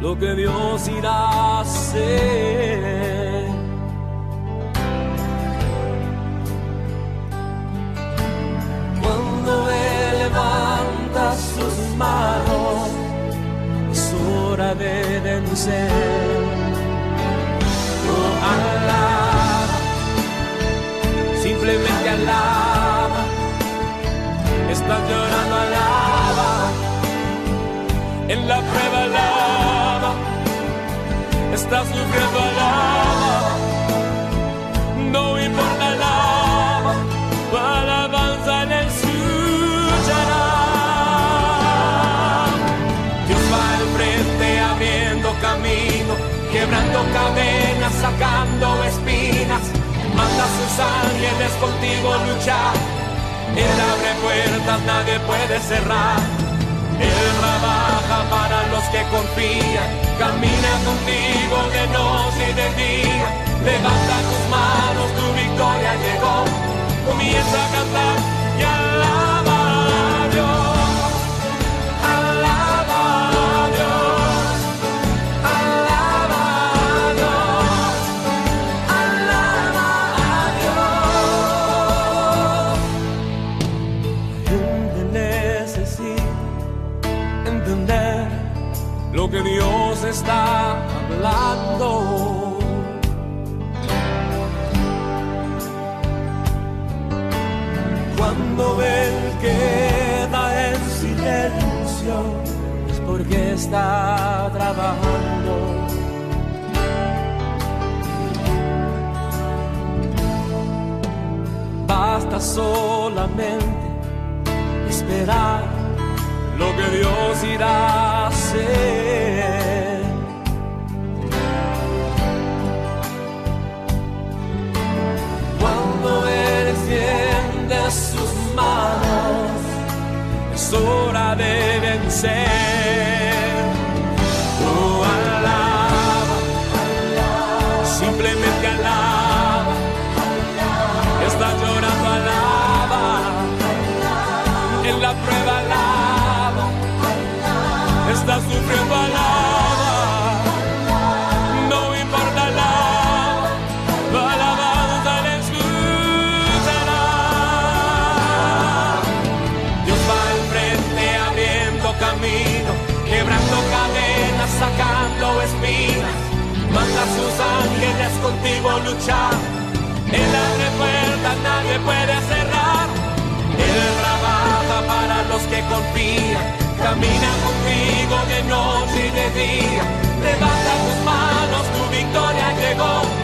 lo que Dios irá a hacer. Cuando Él levanta sus manos, es hora de vencer. Oh, alaba, simplemente alaba. Estás llorando, alaba. En la prueba, alaba. Estás sufriendo. No importa, alaba. Tu alabanza el escuchará. Dios va al frente abriendo camino, quebrando cadenas, sacando espinas. Manda sus ángeles contigo luchar. Él abre puertas, nadie puede cerrar. Que confían. Camina contigo de noche y de día. Levanta tus manos, tu victoria llegó. Comienza a cantar y alaba de contigo a luchar. Él abre puertas, nadie puede cerrar. Él trabaja para los que confían. Camina contigo de noche y de día. Levanta tus manos, tu victoria llegó.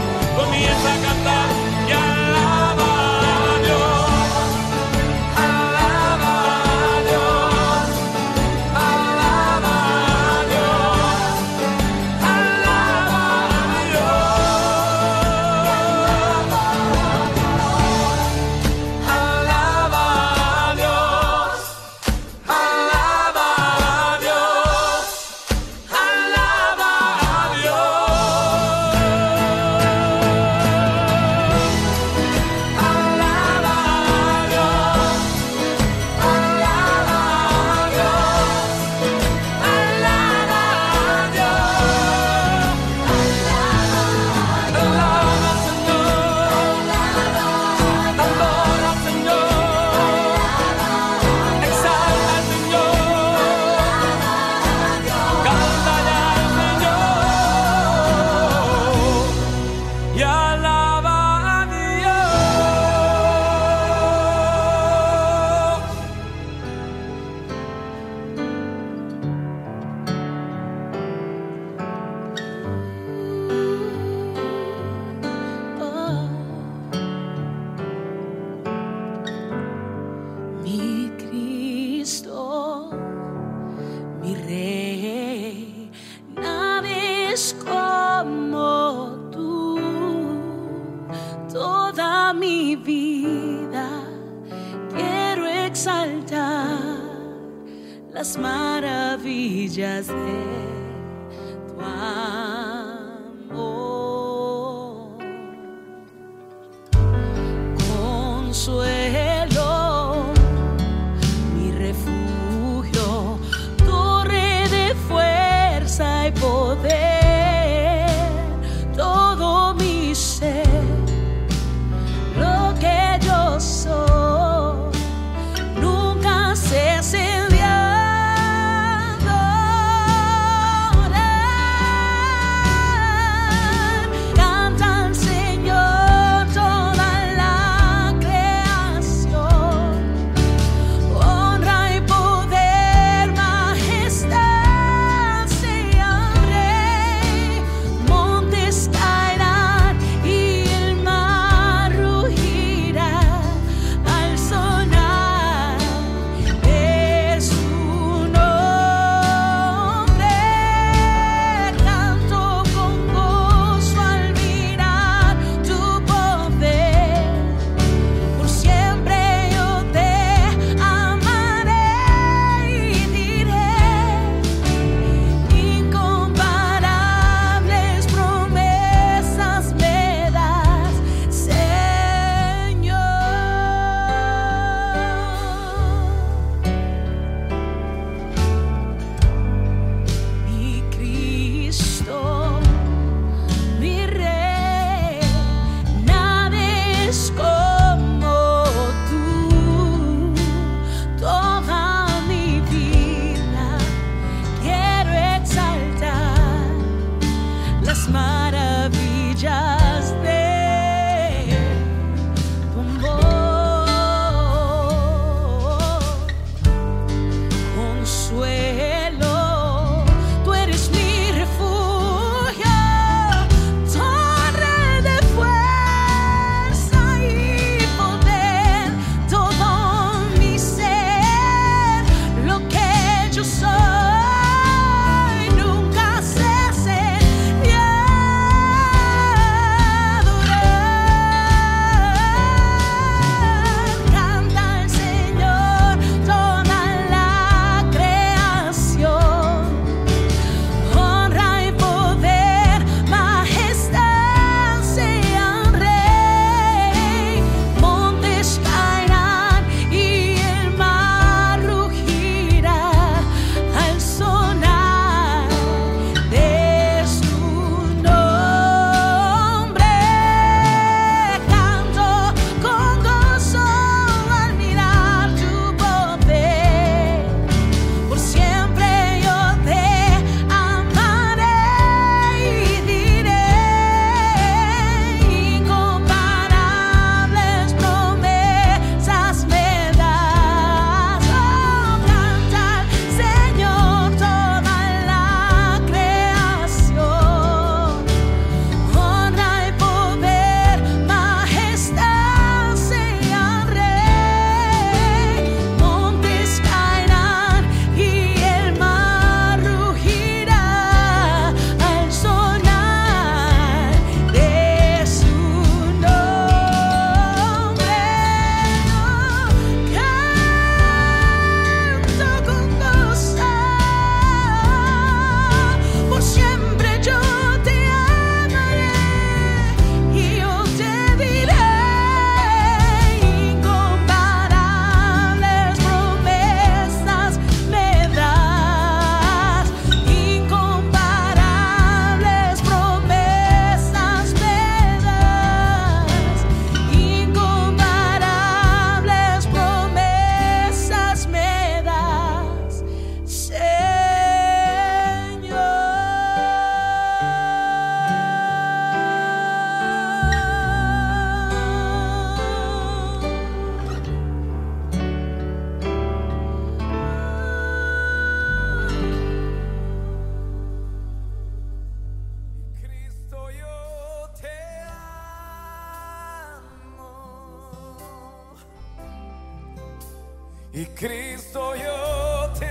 Y Cristo yo te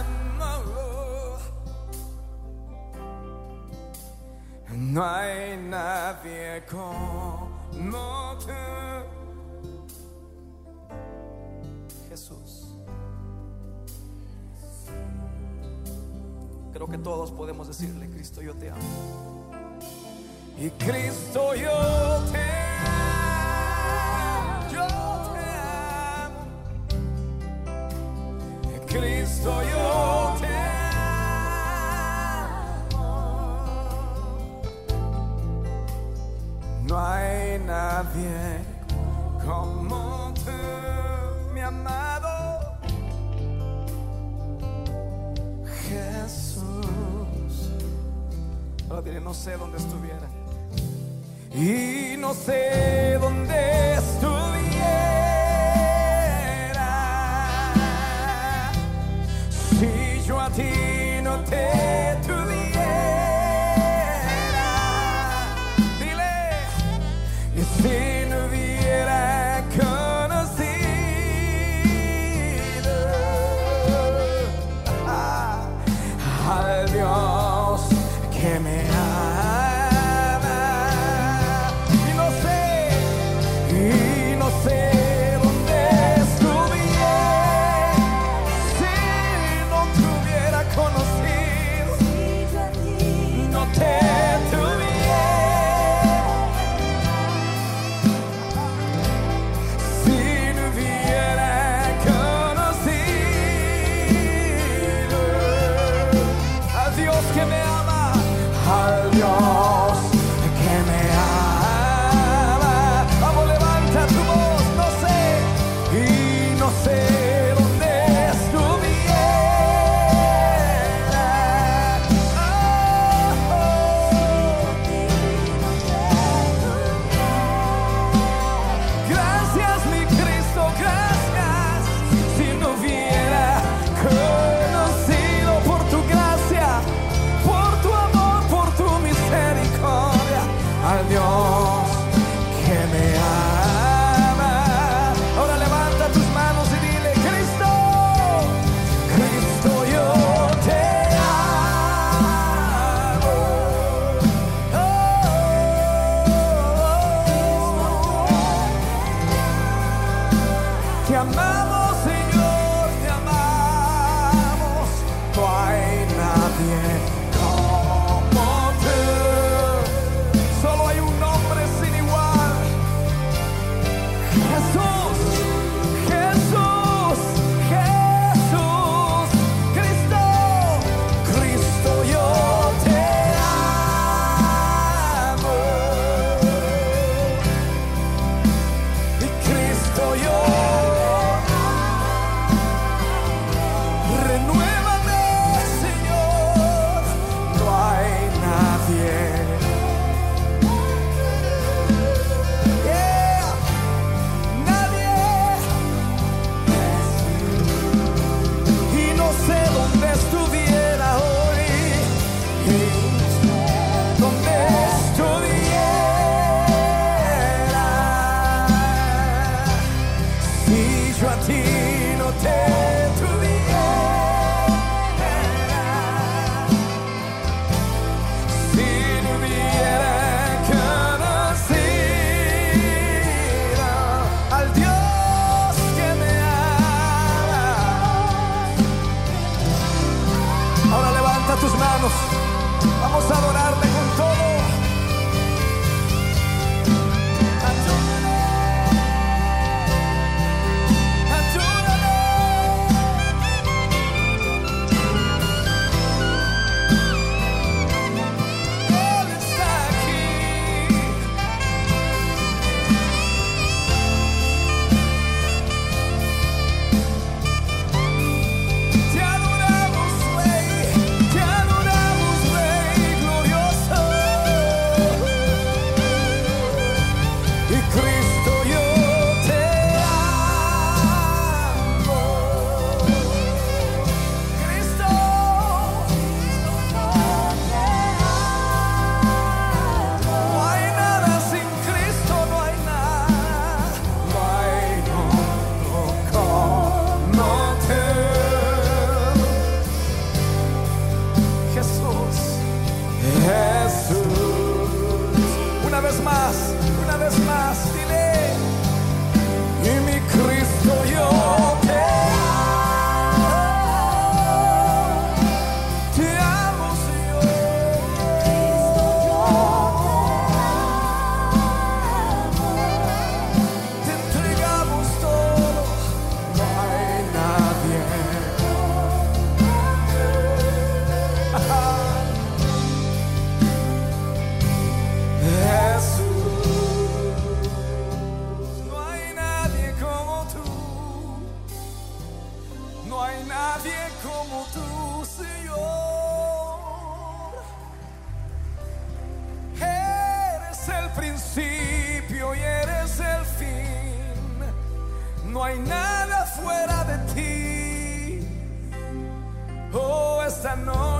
amo. No hay nadie como tú. Jesús. Creo que todos podemos decirle, Cristo yo te amo. Y Cristo yo te amo. nadie como tú, mi amado Jesús. Ahora diré, no sé dónde estuviera. Y no sé dónde estuviera y no sé. manos.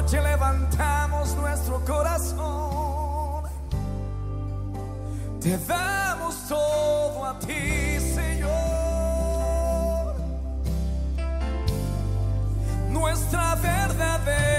noche levantamos nuestro corazón. Te damos todo a ti, Señor. Nuestra verdadera